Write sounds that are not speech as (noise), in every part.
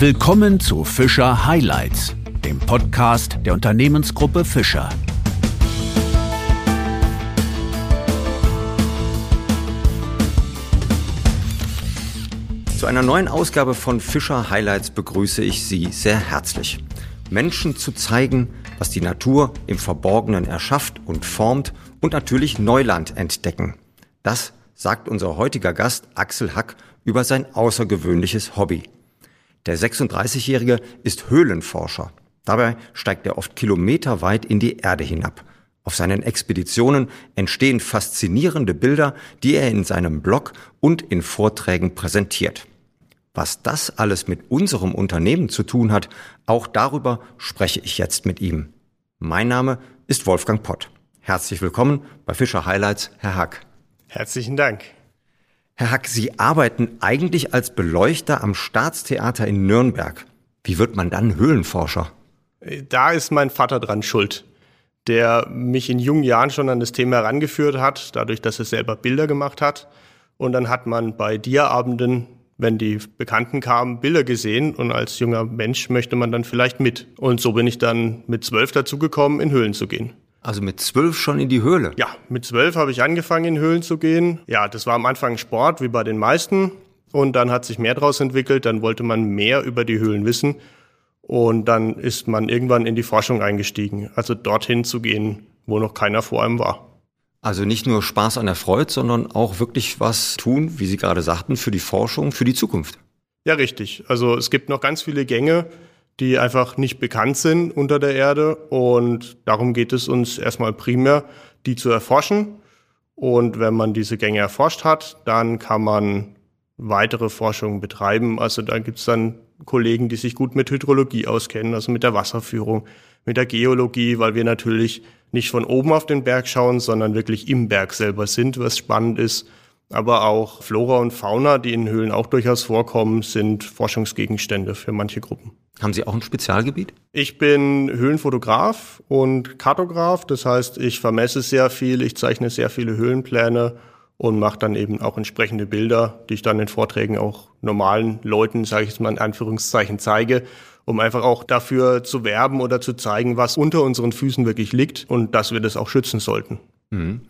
Willkommen zu Fischer Highlights, dem Podcast der Unternehmensgruppe Fischer. Zu einer neuen Ausgabe von Fischer Highlights begrüße ich Sie sehr herzlich. Menschen zu zeigen, was die Natur im Verborgenen erschafft und formt und natürlich Neuland entdecken. Das sagt unser heutiger Gast Axel Hack über sein außergewöhnliches Hobby. Der 36-Jährige ist Höhlenforscher. Dabei steigt er oft kilometerweit in die Erde hinab. Auf seinen Expeditionen entstehen faszinierende Bilder, die er in seinem Blog und in Vorträgen präsentiert. Was das alles mit unserem Unternehmen zu tun hat, auch darüber spreche ich jetzt mit ihm. Mein Name ist Wolfgang Pott. Herzlich willkommen bei Fischer Highlights, Herr Hack. Herzlichen Dank. Herr Hack, Sie arbeiten eigentlich als Beleuchter am Staatstheater in Nürnberg. Wie wird man dann Höhlenforscher? Da ist mein Vater dran schuld, der mich in jungen Jahren schon an das Thema herangeführt hat, dadurch, dass er selber Bilder gemacht hat. Und dann hat man bei Diaabenden, wenn die Bekannten kamen, Bilder gesehen und als junger Mensch möchte man dann vielleicht mit. Und so bin ich dann mit zwölf dazu gekommen, in Höhlen zu gehen. Also mit zwölf schon in die Höhle? Ja, mit zwölf habe ich angefangen, in Höhlen zu gehen. Ja, das war am Anfang Sport, wie bei den meisten. Und dann hat sich mehr daraus entwickelt. Dann wollte man mehr über die Höhlen wissen. Und dann ist man irgendwann in die Forschung eingestiegen. Also dorthin zu gehen, wo noch keiner vor einem war. Also nicht nur Spaß an der Freude, sondern auch wirklich was tun, wie Sie gerade sagten, für die Forschung, für die Zukunft. Ja, richtig. Also es gibt noch ganz viele Gänge, die einfach nicht bekannt sind unter der Erde. Und darum geht es uns erstmal primär, die zu erforschen. Und wenn man diese Gänge erforscht hat, dann kann man weitere Forschung betreiben. Also da gibt's dann Kollegen, die sich gut mit Hydrologie auskennen, also mit der Wasserführung, mit der Geologie, weil wir natürlich nicht von oben auf den Berg schauen, sondern wirklich im Berg selber sind, was spannend ist. Aber auch Flora und Fauna, die in Höhlen auch durchaus vorkommen, sind Forschungsgegenstände für manche Gruppen. Haben Sie auch ein Spezialgebiet? Ich bin Höhlenfotograf und Kartograf. Das heißt, ich vermesse sehr viel, ich zeichne sehr viele Höhlenpläne und mache dann eben auch entsprechende Bilder, die ich dann in Vorträgen auch normalen Leuten, sage ich jetzt mal in Anführungszeichen, zeige, um einfach auch dafür zu werben oder zu zeigen, was unter unseren Füßen wirklich liegt und dass wir das auch schützen sollten. Mhm.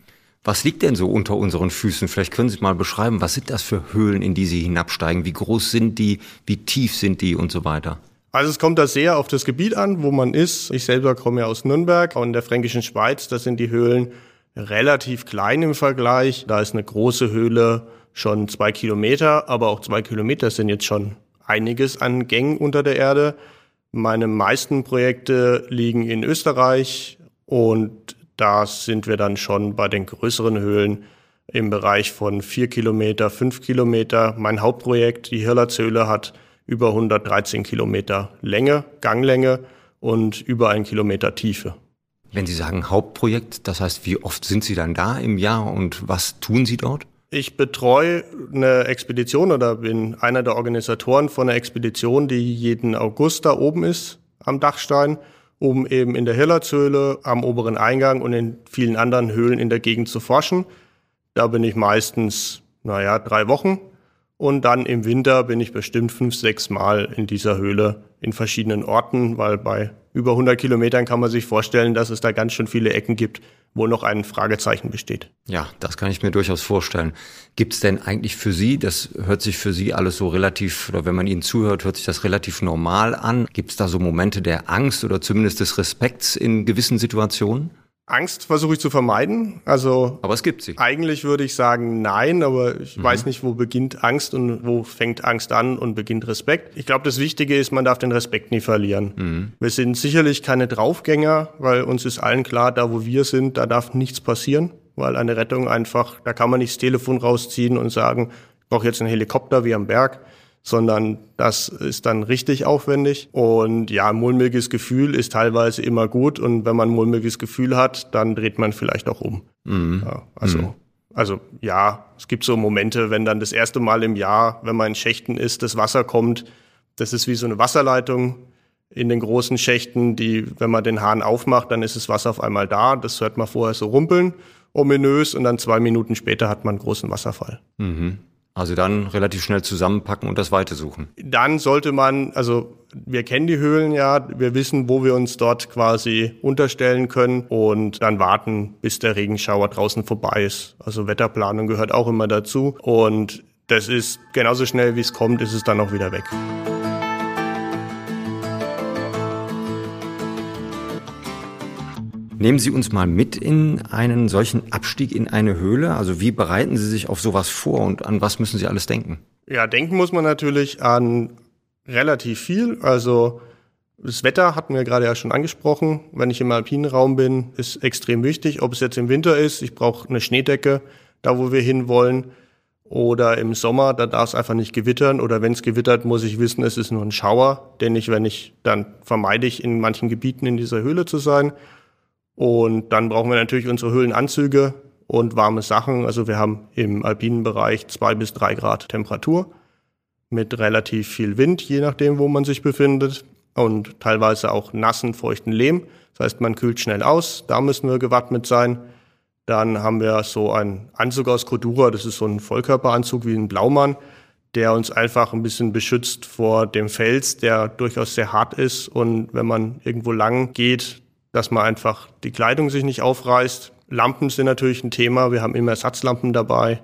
Was liegt denn so unter unseren Füßen? Vielleicht können Sie mal beschreiben, was sind das für Höhlen, in die Sie hinabsteigen? Wie groß sind die? Wie tief sind die und so weiter? Also es kommt da sehr auf das Gebiet an, wo man ist. Ich selber komme ja aus Nürnberg und der fränkischen Schweiz. Da sind die Höhlen relativ klein im Vergleich. Da ist eine große Höhle schon zwei Kilometer, aber auch zwei Kilometer sind jetzt schon einiges an Gängen unter der Erde. Meine meisten Projekte liegen in Österreich und da sind wir dann schon bei den größeren Höhlen im Bereich von vier Kilometer, fünf Kilometer. Mein Hauptprojekt, die Hirlerzöhle, hat über 113 Kilometer Länge, Ganglänge und über ein Kilometer Tiefe. Wenn Sie sagen Hauptprojekt, das heißt, wie oft sind Sie dann da im Jahr und was tun Sie dort? Ich betreue eine Expedition oder bin einer der Organisatoren von einer Expedition, die jeden August da oben ist am Dachstein, um eben in der Hillerzhöhle, am oberen Eingang und in vielen anderen Höhlen in der Gegend zu forschen. Da bin ich meistens, naja, drei Wochen und dann im Winter bin ich bestimmt fünf, sechs Mal in dieser Höhle in verschiedenen Orten, weil bei über 100 Kilometern kann man sich vorstellen, dass es da ganz schön viele Ecken gibt, wo noch ein Fragezeichen besteht. Ja, das kann ich mir durchaus vorstellen. Gibt es denn eigentlich für Sie, das hört sich für Sie alles so relativ, oder wenn man Ihnen zuhört, hört sich das relativ normal an. Gibt es da so Momente der Angst oder zumindest des Respekts in gewissen Situationen? Angst versuche ich zu vermeiden. Also aber es gibt sie. Eigentlich würde ich sagen nein, aber ich mhm. weiß nicht, wo beginnt Angst und wo fängt Angst an und beginnt Respekt. Ich glaube, das Wichtige ist, man darf den Respekt nie verlieren. Mhm. Wir sind sicherlich keine Draufgänger, weil uns ist allen klar, da wo wir sind, da darf nichts passieren, weil eine Rettung einfach, da kann man nicht das Telefon rausziehen und sagen, ich brauche jetzt einen Helikopter wie am Berg sondern das ist dann richtig aufwendig. Und ja, mulmiges Gefühl ist teilweise immer gut und wenn man ein mulmiges Gefühl hat, dann dreht man vielleicht auch um. Mhm. Ja, also, mhm. also ja, es gibt so Momente, wenn dann das erste Mal im Jahr, wenn man in Schächten ist, das Wasser kommt, das ist wie so eine Wasserleitung in den großen Schächten, die, wenn man den Hahn aufmacht, dann ist das Wasser auf einmal da. Das hört man vorher so rumpeln, ominös, und dann zwei Minuten später hat man einen großen Wasserfall. Mhm. Also dann relativ schnell zusammenpacken und das Weite suchen. Dann sollte man, also wir kennen die Höhlen ja, wir wissen, wo wir uns dort quasi unterstellen können und dann warten, bis der Regenschauer draußen vorbei ist. Also Wetterplanung gehört auch immer dazu und das ist genauso schnell wie es kommt, ist es dann auch wieder weg. Nehmen Sie uns mal mit in einen solchen Abstieg in eine Höhle. Also wie bereiten Sie sich auf sowas vor und an was müssen Sie alles denken? Ja, denken muss man natürlich an relativ viel. Also das Wetter hatten wir gerade ja schon angesprochen. Wenn ich im alpinen Raum bin, ist extrem wichtig. Ob es jetzt im Winter ist, ich brauche eine Schneedecke, da wo wir hinwollen. Oder im Sommer, da darf es einfach nicht gewittern. Oder wenn es gewittert, muss ich wissen, es ist nur ein Schauer. Denn ich, wenn ich, dann vermeide ich in manchen Gebieten in dieser Höhle zu sein. Und dann brauchen wir natürlich unsere Höhlenanzüge und warme Sachen. Also wir haben im alpinen Bereich zwei bis drei Grad Temperatur mit relativ viel Wind, je nachdem, wo man sich befindet. Und teilweise auch nassen, feuchten Lehm. Das heißt, man kühlt schnell aus. Da müssen wir gewappnet sein. Dann haben wir so einen Anzug aus Cordura. Das ist so ein Vollkörperanzug wie ein Blaumann, der uns einfach ein bisschen beschützt vor dem Fels, der durchaus sehr hart ist. Und wenn man irgendwo lang geht, dass man einfach die Kleidung sich nicht aufreißt. Lampen sind natürlich ein Thema. Wir haben immer Ersatzlampen dabei.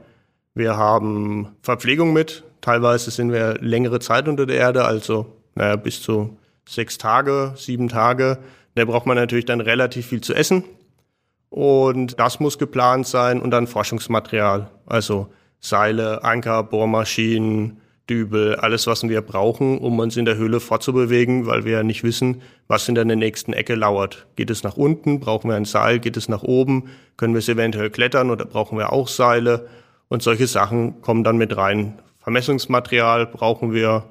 Wir haben Verpflegung mit. Teilweise sind wir längere Zeit unter der Erde, also naja, bis zu sechs Tage, sieben Tage. Da braucht man natürlich dann relativ viel zu essen. Und das muss geplant sein und dann Forschungsmaterial, also Seile, Anker, Bohrmaschinen, Dübel, alles, was wir brauchen, um uns in der Höhle fortzubewegen, weil wir ja nicht wissen, was in der nächsten Ecke lauert. Geht es nach unten? Brauchen wir ein Seil? Geht es nach oben? Können wir es eventuell klettern oder brauchen wir auch Seile? Und solche Sachen kommen dann mit rein. Vermessungsmaterial brauchen wir.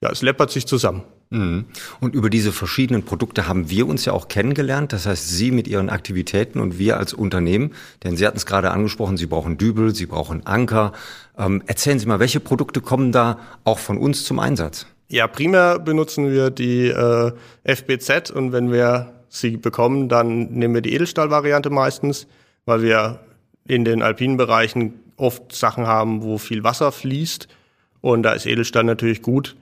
Ja, es läppert sich zusammen. Mhm. Und über diese verschiedenen Produkte haben wir uns ja auch kennengelernt. Das heißt, Sie mit Ihren Aktivitäten und wir als Unternehmen. Denn Sie hatten es gerade angesprochen, Sie brauchen Dübel, Sie brauchen Anker. Ähm, erzählen Sie mal, welche Produkte kommen da auch von uns zum Einsatz? Ja, primär benutzen wir die äh, FBZ und wenn wir sie bekommen, dann nehmen wir die Edelstahlvariante meistens, weil wir in den alpinen Bereichen oft Sachen haben, wo viel Wasser fließt und da ist Edelstahl natürlich gut.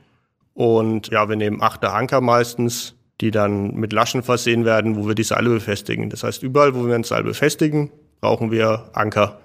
Und ja, wir nehmen achte Anker meistens, die dann mit Laschen versehen werden, wo wir die Seile befestigen. Das heißt, überall, wo wir ein Seil befestigen, brauchen wir Anker.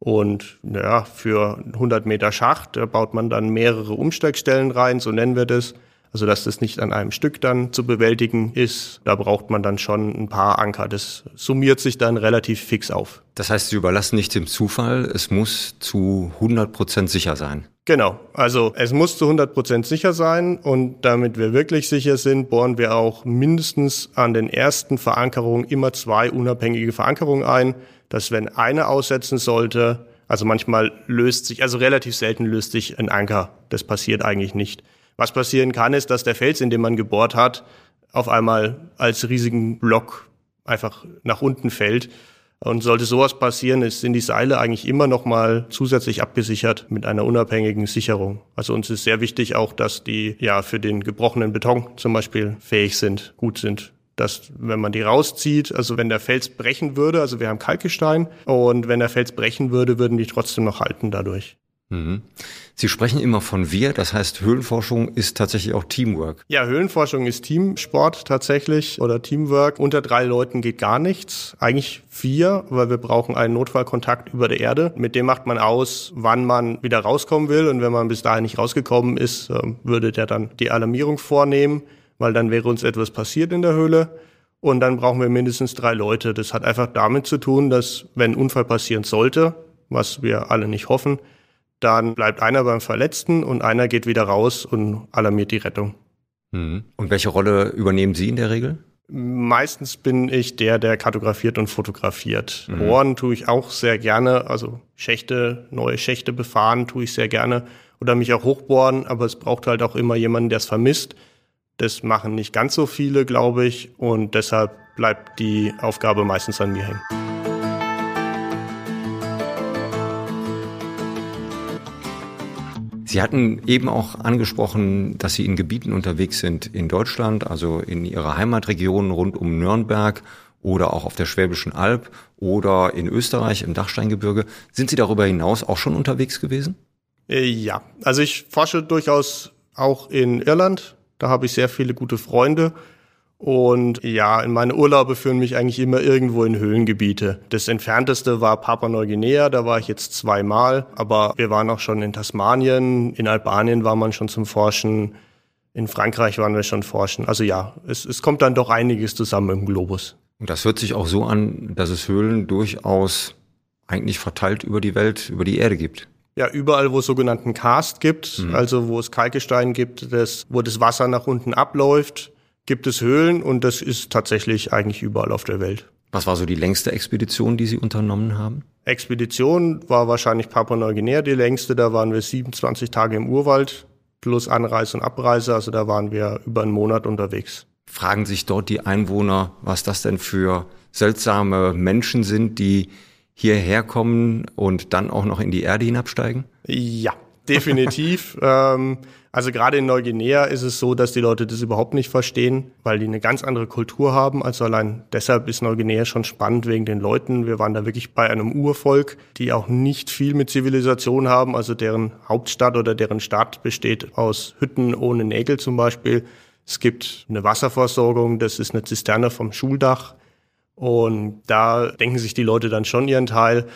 Und ja, für 100 Meter Schacht da baut man dann mehrere Umsteigstellen rein, so nennen wir das. Also dass das nicht an einem Stück dann zu bewältigen ist. Da braucht man dann schon ein paar Anker. Das summiert sich dann relativ fix auf. Das heißt, Sie überlassen nichts dem Zufall. Es muss zu 100 Prozent sicher sein. Genau. Also es muss zu 100 Prozent sicher sein. Und damit wir wirklich sicher sind, bohren wir auch mindestens an den ersten Verankerungen immer zwei unabhängige Verankerungen ein, dass wenn eine aussetzen sollte, also manchmal löst sich, also relativ selten löst sich ein Anker. Das passiert eigentlich nicht. Was passieren kann, ist, dass der Fels, in dem man gebohrt hat, auf einmal als riesigen Block einfach nach unten fällt. Und sollte sowas passieren, sind die Seile eigentlich immer noch mal zusätzlich abgesichert mit einer unabhängigen Sicherung. Also uns ist sehr wichtig auch, dass die ja für den gebrochenen Beton zum Beispiel fähig sind, gut sind. Dass wenn man die rauszieht, also wenn der Fels brechen würde, also wir haben Kalkgestein und wenn der Fels brechen würde, würden die trotzdem noch halten dadurch. Mhm. Sie sprechen immer von wir, das heißt Höhlenforschung ist tatsächlich auch Teamwork. Ja, Höhlenforschung ist Teamsport tatsächlich oder Teamwork. Unter drei Leuten geht gar nichts. Eigentlich vier, weil wir brauchen einen Notfallkontakt über der Erde. Mit dem macht man aus, wann man wieder rauskommen will. Und wenn man bis dahin nicht rausgekommen ist, ähm, würde der dann die Alarmierung vornehmen, weil dann wäre uns etwas passiert in der Höhle. Und dann brauchen wir mindestens drei Leute. Das hat einfach damit zu tun, dass wenn ein Unfall passieren sollte, was wir alle nicht hoffen, dann bleibt einer beim Verletzten und einer geht wieder raus und alarmiert die Rettung. Mhm. Und welche Rolle übernehmen Sie in der Regel? Meistens bin ich der, der kartografiert und fotografiert. Mhm. Bohren tue ich auch sehr gerne, also Schächte, neue Schächte befahren tue ich sehr gerne oder mich auch hochbohren, aber es braucht halt auch immer jemanden, der es vermisst. Das machen nicht ganz so viele, glaube ich, und deshalb bleibt die Aufgabe meistens an mir hängen. Sie hatten eben auch angesprochen, dass Sie in Gebieten unterwegs sind in Deutschland, also in Ihrer Heimatregion rund um Nürnberg oder auch auf der Schwäbischen Alb oder in Österreich im Dachsteingebirge. Sind Sie darüber hinaus auch schon unterwegs gewesen? Äh, ja, also ich forsche durchaus auch in Irland. Da habe ich sehr viele gute Freunde. Und ja, in meine Urlaube führen mich eigentlich immer irgendwo in Höhlengebiete. Das entfernteste war Papua-Neuguinea, da war ich jetzt zweimal, aber wir waren auch schon in Tasmanien, in Albanien war man schon zum Forschen, in Frankreich waren wir schon forschen. Also ja, es, es kommt dann doch einiges zusammen im Globus. Und das hört sich auch so an, dass es Höhlen durchaus eigentlich verteilt über die Welt, über die Erde gibt. Ja, überall, wo es sogenannten Karst gibt, mhm. also wo es Kalkgestein gibt, das, wo das Wasser nach unten abläuft, gibt es Höhlen und das ist tatsächlich eigentlich überall auf der Welt. Was war so die längste Expedition, die Sie unternommen haben? Expedition war wahrscheinlich Papua-Neuguinea die längste. Da waren wir 27 Tage im Urwald plus Anreise und Abreise. Also da waren wir über einen Monat unterwegs. Fragen sich dort die Einwohner, was das denn für seltsame Menschen sind, die hierher kommen und dann auch noch in die Erde hinabsteigen? Ja, definitiv. (laughs) ähm, also gerade in Neuguinea ist es so, dass die Leute das überhaupt nicht verstehen, weil die eine ganz andere Kultur haben. Also allein deshalb ist Neuguinea schon spannend wegen den Leuten. Wir waren da wirklich bei einem Urvolk, die auch nicht viel mit Zivilisation haben. Also deren Hauptstadt oder deren Stadt besteht aus Hütten ohne Nägel zum Beispiel. Es gibt eine Wasserversorgung, das ist eine Zisterne vom Schuldach. Und da denken sich die Leute dann schon ihren Teil.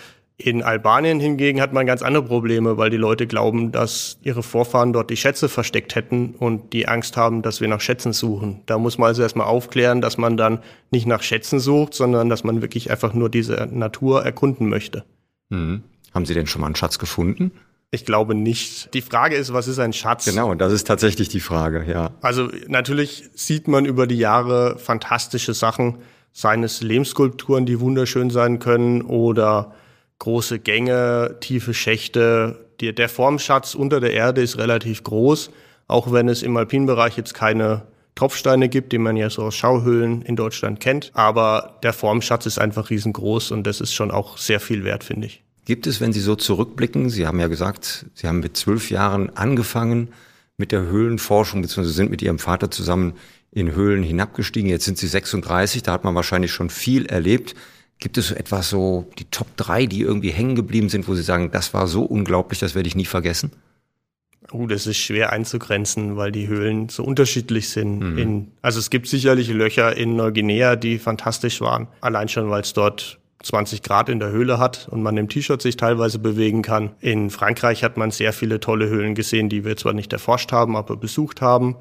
In Albanien hingegen hat man ganz andere Probleme, weil die Leute glauben, dass ihre Vorfahren dort die Schätze versteckt hätten und die Angst haben, dass wir nach Schätzen suchen. Da muss man also erstmal aufklären, dass man dann nicht nach Schätzen sucht, sondern dass man wirklich einfach nur diese Natur erkunden möchte. Mhm. Haben Sie denn schon mal einen Schatz gefunden? Ich glaube nicht. Die Frage ist, was ist ein Schatz? Genau, das ist tatsächlich die Frage, ja. Also natürlich sieht man über die Jahre fantastische Sachen, seien es Lehmskulpturen, die wunderschön sein können oder große Gänge, tiefe Schächte. Die, der Formschatz unter der Erde ist relativ groß, auch wenn es im Alpinbereich jetzt keine Tropfsteine gibt, die man ja so aus Schauhöhlen in Deutschland kennt. Aber der Formschatz ist einfach riesengroß und das ist schon auch sehr viel wert, finde ich. Gibt es, wenn Sie so zurückblicken, Sie haben ja gesagt, Sie haben mit zwölf Jahren angefangen mit der Höhlenforschung, beziehungsweise sind mit Ihrem Vater zusammen in Höhlen hinabgestiegen. Jetzt sind Sie 36, da hat man wahrscheinlich schon viel erlebt. Gibt es so etwas so, die Top 3, die irgendwie hängen geblieben sind, wo Sie sagen, das war so unglaublich, das werde ich nie vergessen? Oh, das ist schwer einzugrenzen, weil die Höhlen so unterschiedlich sind. Mhm. In, also es gibt sicherlich Löcher in Neuguinea, die fantastisch waren. Allein schon, weil es dort 20 Grad in der Höhle hat und man im T-Shirt sich teilweise bewegen kann. In Frankreich hat man sehr viele tolle Höhlen gesehen, die wir zwar nicht erforscht haben, aber besucht haben,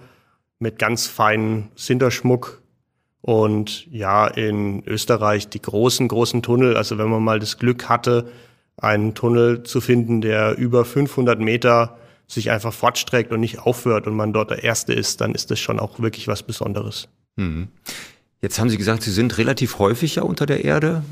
mit ganz feinen Sinterschmuck und ja, in Österreich die großen, großen Tunnel. Also wenn man mal das Glück hatte, einen Tunnel zu finden, der über 500 Meter sich einfach fortstreckt und nicht aufhört und man dort der Erste ist, dann ist das schon auch wirklich was Besonderes. Mhm. Jetzt haben Sie gesagt, Sie sind relativ häufig ja unter der Erde.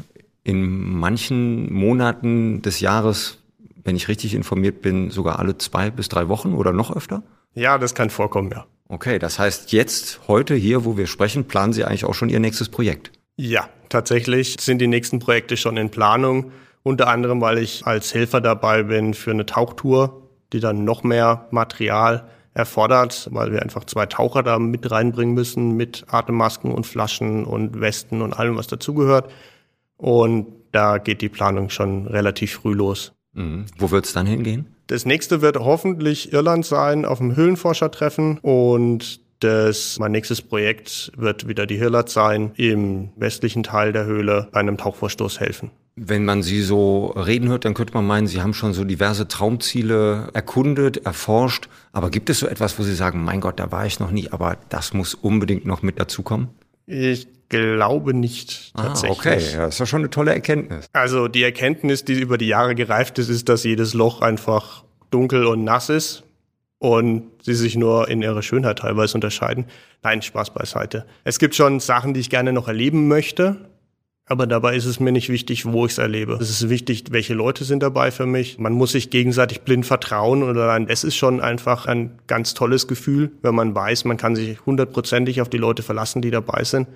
In manchen Monaten des Jahres, wenn ich richtig informiert bin, sogar alle zwei bis drei Wochen oder noch öfter? Ja, das kann vorkommen, ja. Okay, das heißt jetzt, heute hier, wo wir sprechen, planen Sie eigentlich auch schon Ihr nächstes Projekt? Ja, tatsächlich sind die nächsten Projekte schon in Planung. Unter anderem, weil ich als Helfer dabei bin für eine Tauchtour, die dann noch mehr Material erfordert, weil wir einfach zwei Taucher da mit reinbringen müssen, mit Atemmasken und Flaschen und Westen und allem, was dazugehört. Und da geht die Planung schon relativ früh los. Mhm. Wo wird es dann hingehen? Das nächste wird hoffentlich Irland sein auf dem Höhlenforschertreffen und das, mein nächstes Projekt wird wieder die Hillat sein, im westlichen Teil der Höhle bei einem Tauchvorstoß helfen. Wenn man Sie so reden hört, dann könnte man meinen, Sie haben schon so diverse Traumziele erkundet, erforscht. Aber gibt es so etwas, wo Sie sagen, mein Gott, da war ich noch nie, aber das muss unbedingt noch mit dazukommen? Ich glaube nicht tatsächlich. Ah, okay, ja, das ist ja schon eine tolle Erkenntnis. Also die Erkenntnis, die über die Jahre gereift ist, ist, dass jedes Loch einfach dunkel und nass ist und sie sich nur in ihrer Schönheit teilweise unterscheiden. Nein, Spaß beiseite. Es gibt schon Sachen, die ich gerne noch erleben möchte, aber dabei ist es mir nicht wichtig, wo ich es erlebe. Es ist wichtig, welche Leute sind dabei für mich. Man muss sich gegenseitig blind vertrauen und allein es ist schon einfach ein ganz tolles Gefühl, wenn man weiß, man kann sich hundertprozentig auf die Leute verlassen, die dabei sind.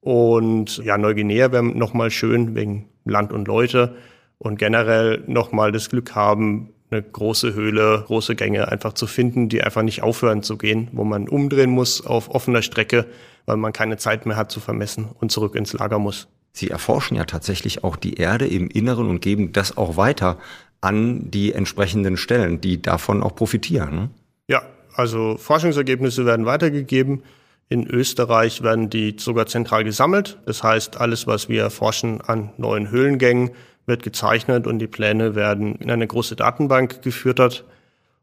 Und ja, Neuguinea wäre nochmal schön wegen Land und Leute und generell nochmal das Glück haben, eine große Höhle, große Gänge einfach zu finden, die einfach nicht aufhören zu gehen, wo man umdrehen muss auf offener Strecke, weil man keine Zeit mehr hat zu vermessen und zurück ins Lager muss. Sie erforschen ja tatsächlich auch die Erde im Inneren und geben das auch weiter an die entsprechenden Stellen, die davon auch profitieren. Ja, also Forschungsergebnisse werden weitergegeben. In Österreich werden die sogar zentral gesammelt. Das heißt, alles, was wir erforschen an neuen Höhlengängen, wird gezeichnet und die Pläne werden in eine große Datenbank geführt.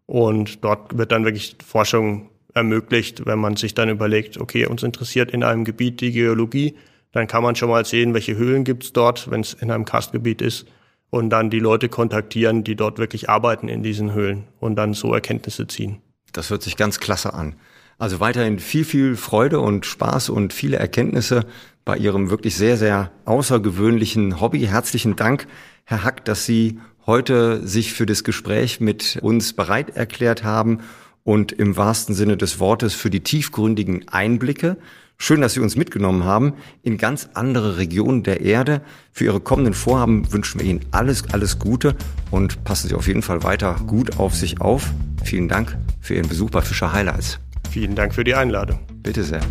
Und dort wird dann wirklich Forschung ermöglicht, wenn man sich dann überlegt, okay, uns interessiert in einem Gebiet die Geologie, dann kann man schon mal sehen, welche Höhlen gibt's dort, wenn es in einem Karstgebiet ist und dann die Leute kontaktieren, die dort wirklich arbeiten in diesen Höhlen und dann so Erkenntnisse ziehen. Das hört sich ganz klasse an. Also weiterhin viel, viel Freude und Spaß und viele Erkenntnisse bei Ihrem wirklich sehr, sehr außergewöhnlichen Hobby. Herzlichen Dank, Herr Hack, dass Sie heute sich für das Gespräch mit uns bereit erklärt haben und im wahrsten Sinne des Wortes für die tiefgründigen Einblicke. Schön, dass Sie uns mitgenommen haben in ganz andere Regionen der Erde. Für Ihre kommenden Vorhaben wünschen wir Ihnen alles, alles Gute und passen Sie auf jeden Fall weiter gut auf sich auf. Vielen Dank für Ihren Besuch bei Fischer Highlights. Vielen Dank für die Einladung. Bitte sehr.